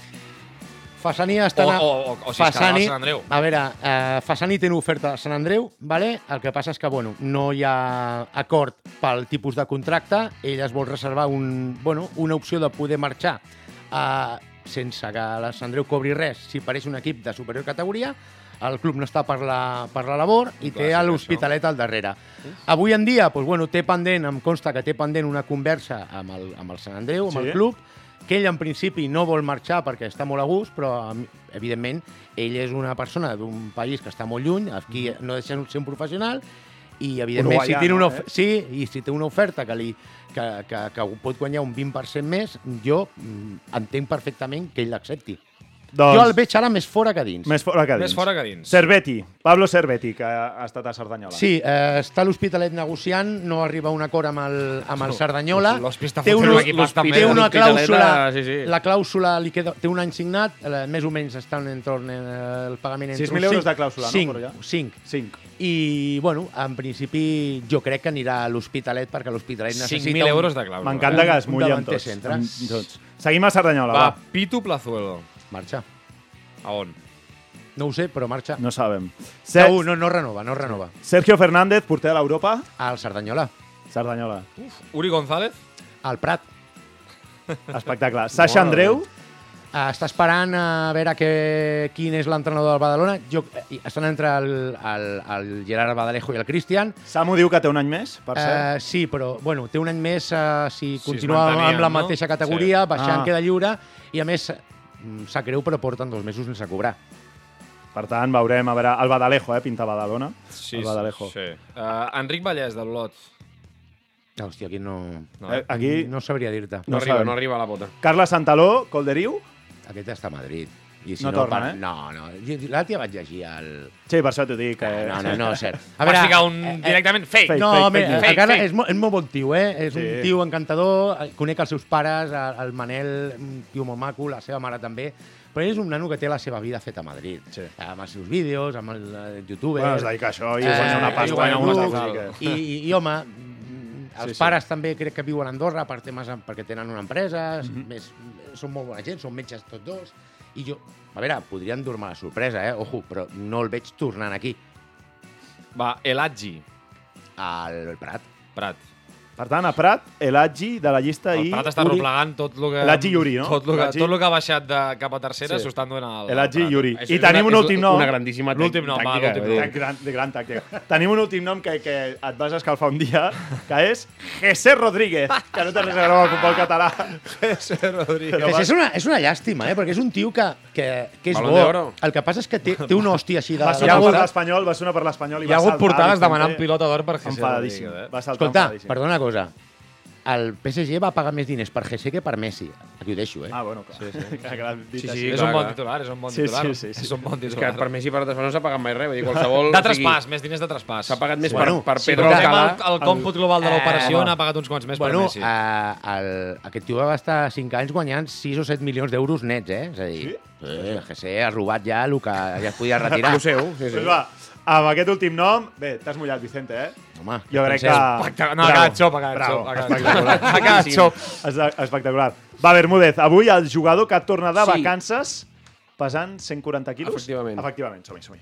Fassani està... O, a- o, o, o si al Sant Andreu. A veure, eh, Fassani té una oferta a Sant Andreu, vale? el que passa és que bueno, no hi ha acord pel tipus de contracte, ell es vol reservar un, bueno, una opció de poder marxar eh, sense que la Sant Andreu cobri res si pareix un equip de superior categoria, el club no està per la, per la labor i té Clàssic, l'Hospitalet al darrere. Avui en dia, doncs, bueno, té pendent, em consta que té pendent una conversa amb el, amb el Sant Andreu, amb Sí? el club, que ell en principi no vol marxar perquè està molt a gust, però evidentment ell és una persona d'un país que està molt lluny, aquí no deixa de ser un professional, i evidentment Uruguaià, si té una, eh? sí, i si té una oferta que, li, que, que, que pot guanyar un 20% més, jo mm, entenc perfectament que ell l'accepti. Doncs- Jo el veig ara més fora que dins. Més fora que dins. Més fora que dins. Cerveti, Pablo Cerveti, que ha estat a Cerdanyola. Sí, eh, està a l'Hospitalet negociant, no arriba a un acord amb el, amb el Cerdanyola. Està té un té una clàusula, sí, sí. la clàusula li queda, té un any signat, eh, més o menys estan en torn eh, el pagament entre 6.000 euros de clàusula, no, 5, per allà? 5. 5. I, bueno, en principi jo crec que anirà a l'Hospitalet perquè l'Hospitalet necessita... 5.000 un- euros de clàusula. M'encanta que es un mulli amb davanter tots. tots. Seguim a Cerdanyola, Va, va. Pitu Plazuelo. Marxa. A on? No ho sé, però marxa. No sabem. Ser... No, no, no renova, no renova. Sergio Fernández, porter de l'Europa. Al Cerdanyola. Cerdanyola. Uri González? Al Prat. Espectacle. Sasha Andreu. Uh, està esperant a veure que, quin és l'entrenador del Badalona. Jo, eh, estan entre el, el, el Gerard Badalejo i el Cristian. Samu diu que té un any més, per cert. Uh, sí, però bueno, té un any més uh, si es continua amb la no? mateixa categoria, Sí. baixant Ah. queda lliure, i a més, sap greu, però porten dos mesos sense cobrar. Per tant, veurem a veure el Badalejo, eh, pinta Badalona. Sí, el Badalejo. sí. Uh, Enric Vallès, de l'Olot. No, hòstia, aquí no... No. Eh, aquí, No sabria dir-te. No, No arriba, sabem. no arriba a la pota. Carles Santaló, Colderiu. Aquest està a Madrid. I No torna, eh? No, no. L'altre dia vaig llegir el... Sí, per això t'ho dic. Eh... No, no, no, cert. A Vas ficar un directament fake. Fake, no, fake, home, fake Carles Fake, és, molt, és molt bon tio, eh? És Sí. un tio encantador, eh, conec els seus pares, el el Manel, un tio molt maco, la seva mare també, però és un nano que té la seva vida feta a Madrid. Sí. Amb els seus vídeos, amb el eh, youtuber... Bueno, es dedica a això i Eh, guanya una pasta. guanya i una una pasta. I, i, i home, mm, els Sí, sí. pares també crec que viuen a Andorra per temes, perquè tenen una empresa, Mhm. més, són molt bona gent, són metges tots dos, i jo, a veure, podrien dur-me la sorpresa, eh? Ojo, però no el veig tornant aquí, Va, Eladji. al Prat. Prat. Per tant, a Prat, Eladji de la llista El i... Prat està Uri. replegant tot el que... Eladji i Uri, no? Tot el que, tot el que ha baixat de cap a tercera Sí. s'ho estan donant al al i. Uri. I una- tenim un últim nom. Una grandíssima L'últim nom, va, tàctica. l'últim. De gran, de gran tàctica. Tenim un últim nom que, que et vas escalfar un dia, que és José Rodríguez, que no té res a veure amb el futbol català. José Rodríguez. És, una, és una llàstima, eh? perquè és un tio que, que, que és bo. El que passa és que té, té una hòstia així de... Va de sonar per costat. l'Espanyol, va sonar per l'Espanyol i Hi ha va hagut saltar portades demanant pilota d'or per José. Rodríguez. Eh? Va saltar Escolta, perdona una cosa. El PSG va pagar més diners per GC que per Messi. Aquí ho deixo, eh? Ah, bueno, clar. Sí, sí. Dit Sí, així. sí, és clar, un bon titular, és un bon Sí, titular. sí, sí, sí. És un bon És que titular. per Messi i per Traspàs no s'ha pagat mai res. Vull dir, qualsevol... De o sigui, traspàs, més diners de traspàs. S'ha pagat més Bueno, per, per sí, Pedro Fem Alcalá. el, el còmput global de l'operació Eh, n'ha pagat uns quants més bueno, per Messi. eh, el, aquest tio va estar 5 anys guanyant 6 o 7 milions d'euros nets, eh? És a dir, sí? el GC ha robat ja el que ja es podia retirar. Lo seu, sí, sí. Doncs va, amb aquest últim nom... Bé, t'has mullat, Vicente, eh? Home, Jo crec que... penseu? no, ha quedat xop, ha quedat xop. Ha quedat espectacular. xop. Espectacular. Va, Bermúdez, avui el jugador que torna de Sí. vacances pesant 140 quilos? Efectivament. Efectivament, som-hi, som-hi.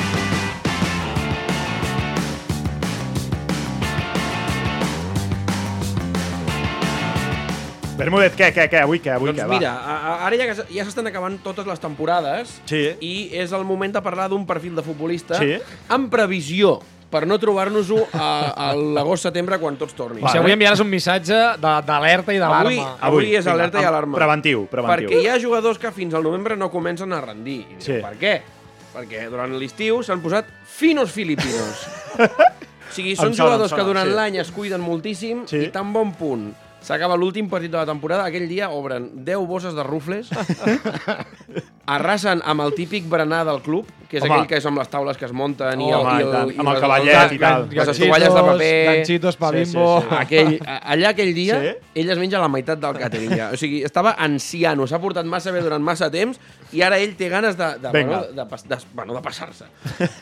Bermúdez, què, què, què? Avui què? Avui Doncs què? mira, ara ja, ja s'estan acabant totes les temporades Sí. i és el moment de parlar d'un perfil de futbolista Sí. amb previsió per no trobar-nos-ho a, a l'agost-setembre quan tots tornin. Sigui, avui enviaràs un missatge de- d'alerta i Avui, d'alarma. avui és vinga, alerta i alarma. Preventiu, preventiu. Perquè hi ha jugadors que fins al novembre no comencen a rendir. I Sí. Per què? Perquè durant l'estiu s'han posat finos filipinos. o sigui, són sona, jugadors em que sona, durant sí. l'any es cuiden moltíssim Sí. i tan bon punt s'acaba l'últim partit de la temporada, aquell dia obren 10 bosses de rufles arrasen amb el típic berenar del club, que és Home. aquell que és amb les taules que es munten i, Home, el, i i, tant. el, Amb el cavallet i tal. Les estovalles de paper... Ganchitos pa Sí, sí, sí. Aquell, allà aquell dia, Sí? ell es menja la meitat del càtering ja. O sigui, estava anciano, s'ha portat massa bé durant massa temps i ara ell té ganes de, de, bueno, de, pas- de, bueno, de passar-se.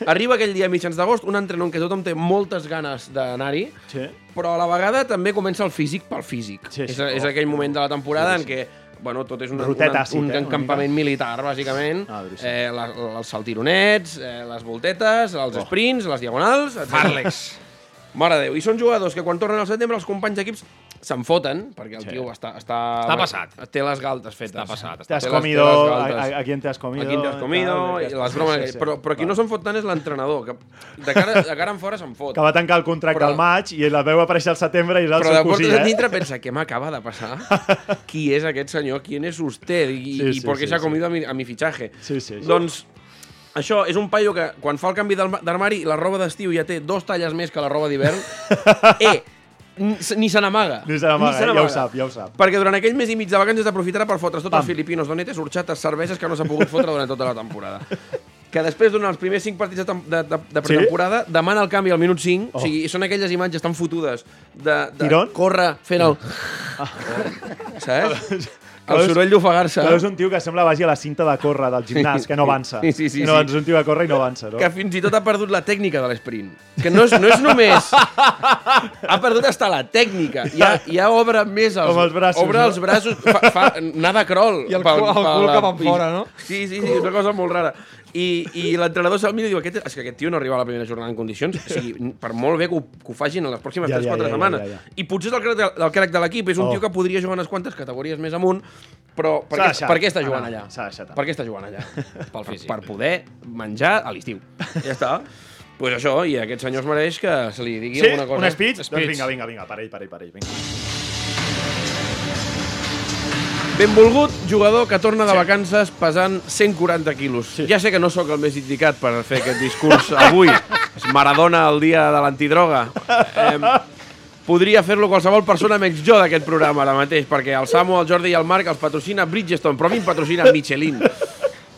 Arriba aquell dia a mitjans d'agost, un entrenor en què tothom té moltes ganes d'anar-hi, Sí. però a la vegada també comença el físic pel físic. Sí, sí. És, és aquell moment de la temporada en què bueno, tot és una, Rotet una, àcid, un eh, encampament militar, bàsicament. Ah, eh, la, els saltironets, eh, les voltetes, els Oh. sprints, les diagonals... etc. Harlex. Mare de Déu. I són jugadors que quan tornen al setembre els companys d'equips se'n foten, perquè el Sí. tio està, està... Està passat. Té les galtes fetes. Està passat, Te està has Té les- comido, té les a, galtes. a, a quién te has comido. Aquí t'has comido, tal, i les bromes... sí, sí. Però, però qui no se'n fot tant és l'entrenador, que de cara, de cara en fora se'n fot. Que va tancar el contracte Però- al maig i la veu aparèixer al setembre i és el Però de seu cosí, portes eh? dintre pensa, què m'acaba de passar? Qui és aquest senyor? ¿Quién es usted? I, Sí, i sí, por qué sí, se ha sí. comido a mi, a mi fichaje? Sí, sí, sí. Doncs això és un paio que quan fa el canvi d'arma- d'armari la roba d'estiu ja té dos talles més que la roba d'hivern. eh, ni se- n'amaga. Ni se n'amaga, eh? ja ho sap, ja ho sap. Perquè durant aquell mes i mig de vacances aprofitarà per fotre's tots Pam. els filipinos, donetes, horxates, cerveses que no s'ha pogut fotre durant tota la temporada. Que després, durant els primers 5 partits de, de, de, de pretemporada, demana el canvi al minut 5. Oh. O sigui, són aquelles imatges tan fotudes de, de Tirón? córrer fent el... Saps? El soroll d'ofegar-se. Però és un tio que sembla vagi a la cinta de córrer del gimnàs, que no avança. Sí, sí, sí, no sí. és un tio que corre i no avança, no? que fins i tot ha perdut la tècnica de l'esprint. Que no és, no és només... ha perdut hasta la tècnica. Ja, ja obre més els, Com els braços, Obre no? els braços, fa, fa anar de crawl. I el cul- el cul la- cap enfora, no? Sí, sí, sí, una cosa molt rara. I, i l'entrenador se'l mira i diu aquest, és que aquest tio no arriba a la primera jornada en condicions. O sigui, per molt bé que ho, que ho facin en les pròximes Ja, 3-4 ja, ja, ja, setmanes. ja, ja. I potser és el crec, del crec de l'equip. És un Oh. tio que podria jugar unes quantes categories més amunt, però per, què, deixat per què està jugant allà? s'ha deixat anar. Per què està jugant allà? Pel per, físic. per poder menjar a l'estiu. Ja està. pues això, i aquest senyor es mereix que se li digui Sí? alguna cosa. Un speech? Doncs vinga, vinga, vinga, per ell, per ell, per ell. Vinga. Benvolgut jugador que torna de vacances pesant 140 quilos. Sí. Ja sé que no sóc el més indicat per fer aquest discurs avui. És Maradona el dia de l'antidroga. Eh, podria fer-lo qualsevol persona menys jo d'aquest programa ara mateix, perquè el Samu, el Jordi i el Marc els patrocina Bridgestone, però a mi em patrocina Michelin.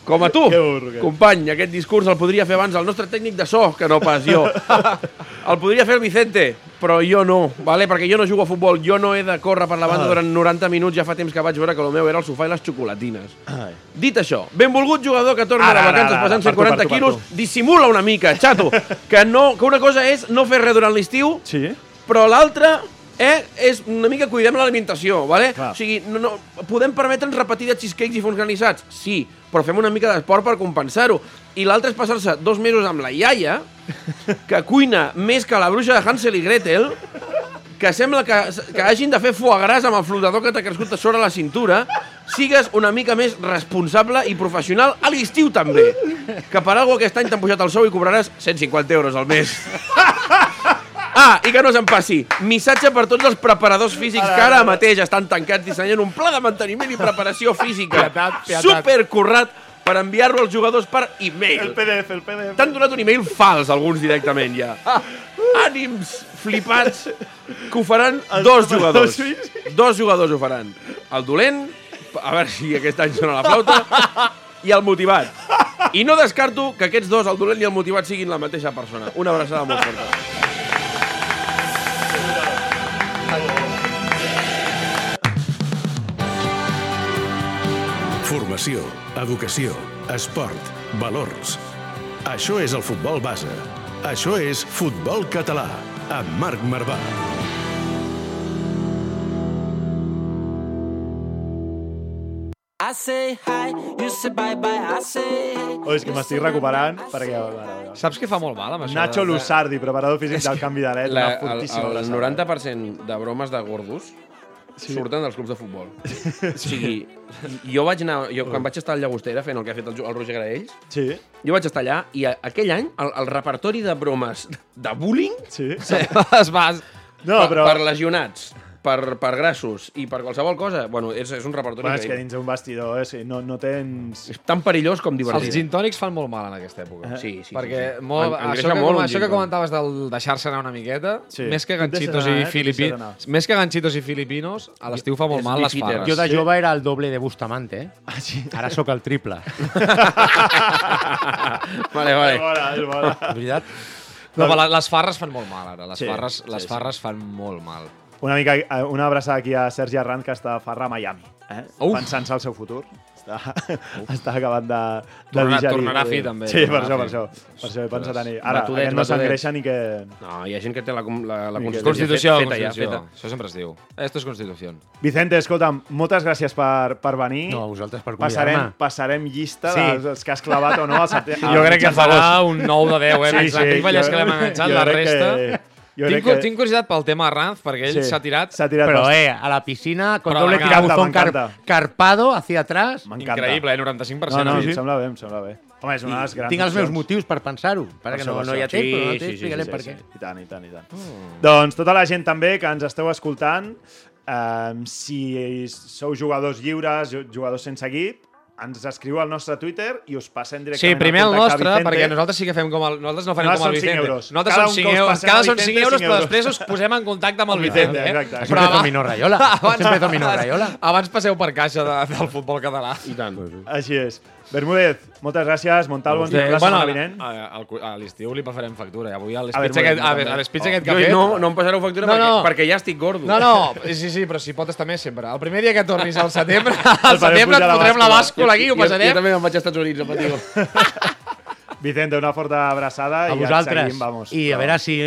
Com a tu, Que burro, que- company, aquest discurs el podria fer abans el nostre tècnic de so, que no pas jo. El podria fer el Vicente, però jo no, vale? perquè jo no jugo a futbol, jo no he de córrer per la banda Ah. durant 90 minuts, ja fa temps que vaig veure que el meu era el sofà i les xocolatines. Ai. Dit això, benvolgut jugador que torna Ara, de ara, vacances ara, pesant per tu, per 140 tu, per quilos, dissimula una mica, xato, que, no, que una cosa és no fer res durant l'estiu, Sí? però l'altra eh, és una mica cuidem l'alimentació, vale? Clar. O sigui, no, no, podem permetre'ns repetir de cheesecakes i fons granissats? Sí, però fem una mica d'esport per compensar-ho. I l'altre és passar-se dos mesos amb la iaia, que cuina més que la bruixa de Hansel i Gretel, que sembla que, que hagin de fer foie gras amb el flotador que t'ha crescut a sobre la cintura, sigues una mica més responsable i professional a l'estiu també. Que per alguna aquest any t'han pujat el sou i cobraràs 150 euros al mes. Ah, i que no se'n passi. Missatge per tots els preparadors físics que ara mateix estan tancats dissenyant un pla de manteniment i preparació física Pietat, pietat. supercurrat per enviar-lo als jugadors per El e-mail. PDF, el PDF. T'han donat un e-mail fals, alguns directament ja. Ànims flipats que ho faran dos jugadors. Dos jugadors ho faran. El dolent, a veure si aquest any sona la flauta, i el motivat. I no descarto que aquests dos, el dolent i el motivat, siguin la mateixa persona. Una abraçada molt forta. Formació, educació, esport, valors. Això és el futbol base. Això és Futbol Català, amb Marc Marvà. I say hi, you say bye bye, I say hey. Oh, és que m'estic recuperant perquè... Saps què fa molt mal amb això? Nacho de- Lusardi, preparador físic del canvi d'aleta, La, una el, fortíssima el abraçada. 90% de bromes de gordos sí. surten dels clubs de futbol. O sigui, jo vaig anar... Jo, quan vaig estar al Llagostera fent el que ha fet el, el Roger Graells, Sí, jo vaig estar allà i a, aquell any el, el repertori de bromes de bullying sí. Es va... No, però... per lesionats, per, per grassos i per qualsevol cosa, bueno, és, és un repertori Bueno, és que dins d'un vestidor eh, sí, no, no tens... És tan perillós com Els divertit. gin tònics fan molt mal en aquesta època. Sí, sí, Perquè sí, sí. Molt, En- això, que, molt com, això que comentaves del deixar-se anar una miqueta, Sí. més que ganxitos anar, i eh? Filipi... més que ganxitos i filipinos, a l'estiu fa molt És mal les farres. Jo de Sí. jove era el doble de Bustamante, eh? Ah, sí. Ara sóc el triple. vale, És vale. bona, és bona. És veritat? No, però les farres fan molt mal, ara. Les Sí, farres, les sí, sí. farres fan molt mal. Una mica, eh, una abraçada aquí a Sergi Arran, que està a Farra a Miami, eh? Uf. pensant-se el seu futur. Està, està acabant de, de Tornarà- digerir. tornarà a fi, també, Sí, per això, per això. Per això he pensat en ell. Ara, Batudets, aquest no s'engreixa ni que... No, hi ha gent que té la, la, la constitució, Constitució, feta, feta, Constitució. ja, feta. Això sempre es diu. Esto és Constitució. Vicente, escolta'm, moltes gràcies per, per venir. No, a vosaltres per Passarem, convidar-me. passarem llista Sí. dels, dels que has clavat o no al setembre. Jo crec que farà un 9 de 10, eh? Sí, Sí, sí, jo- que l'hem enganxat, la resta... que- jo Tinc, que- tinc curiositat pel tema Ranz, perquè ell Sí. s'ha tirat S'ha tirat bastant. eh, a la piscina con Pero doble tirabuzón car carpado hacia atrás. M'encanta. increïble, eh? 95%. No, no, sí. em sembla bé, em sembla bé. Home, és una de les grans Tinc els meus motius per pensar-ho. Perquè no, no hi ha temps, però no té, explicarem per què. I tant, i tant, i tant. Doncs tota la gent també que ens esteu escoltant, eh, si sou jugadors lliures, ju- jugadors sense equip, ens escriu al nostre Twitter i us passem directament Sí, primer al el nostre, Vicente. perquè nosaltres sí que fem com el... Nosaltres no farem Nosaltres com el Vicente. euros. Nosaltres Cada són un 5 que us euros. Cada són Vicente, 5 euros, però euros. després us posem en contacte amb el Vicente, Vicente. eh? exacte. Això empezó Mino Rayola. Això empezó Mino Rayola. Abans passeu per caixa de, del futbol català. I tant. Així és. Bermúdez, moltes gràcies. Montalvo, ens veiem la bueno, setmana a, vinent. a, a, a l'estiu li farem factura. I avui a A l'espitx veure, aquest, a, a aquest Jo, que ha fet... no, no em passareu factura No, perquè, no. perquè ja estic gordo. No, no, sí, sí, però si pot estar més sempre. El primer dia que tornis al setembre, al setembre et la fotrem la bàscula. aquí, ho Jo, jo passarem. també me'n vaig als Estats Units, a Patigo. Vicente, una forta abraçada A i vosaltres. seguim, vamos. I a veure si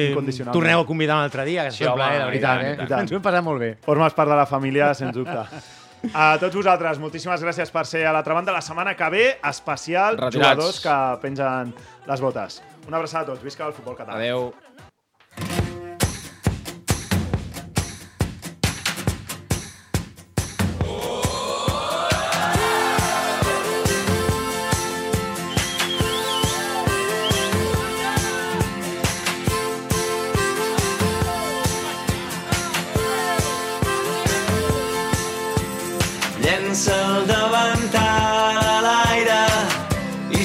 torneu a convidar un altre dia, que Sí, sí, un home, plaer, de i veritat. eh? Ens ho hem passat molt bé. Formes part de la família, sens dubte. A tots vosaltres, moltíssimes gràcies per ser a l'altra banda. La setmana que ve, especial, Retirats. jugadors que pengen les botes. Una abraçada a tots. Visca el futbol català. Adeu.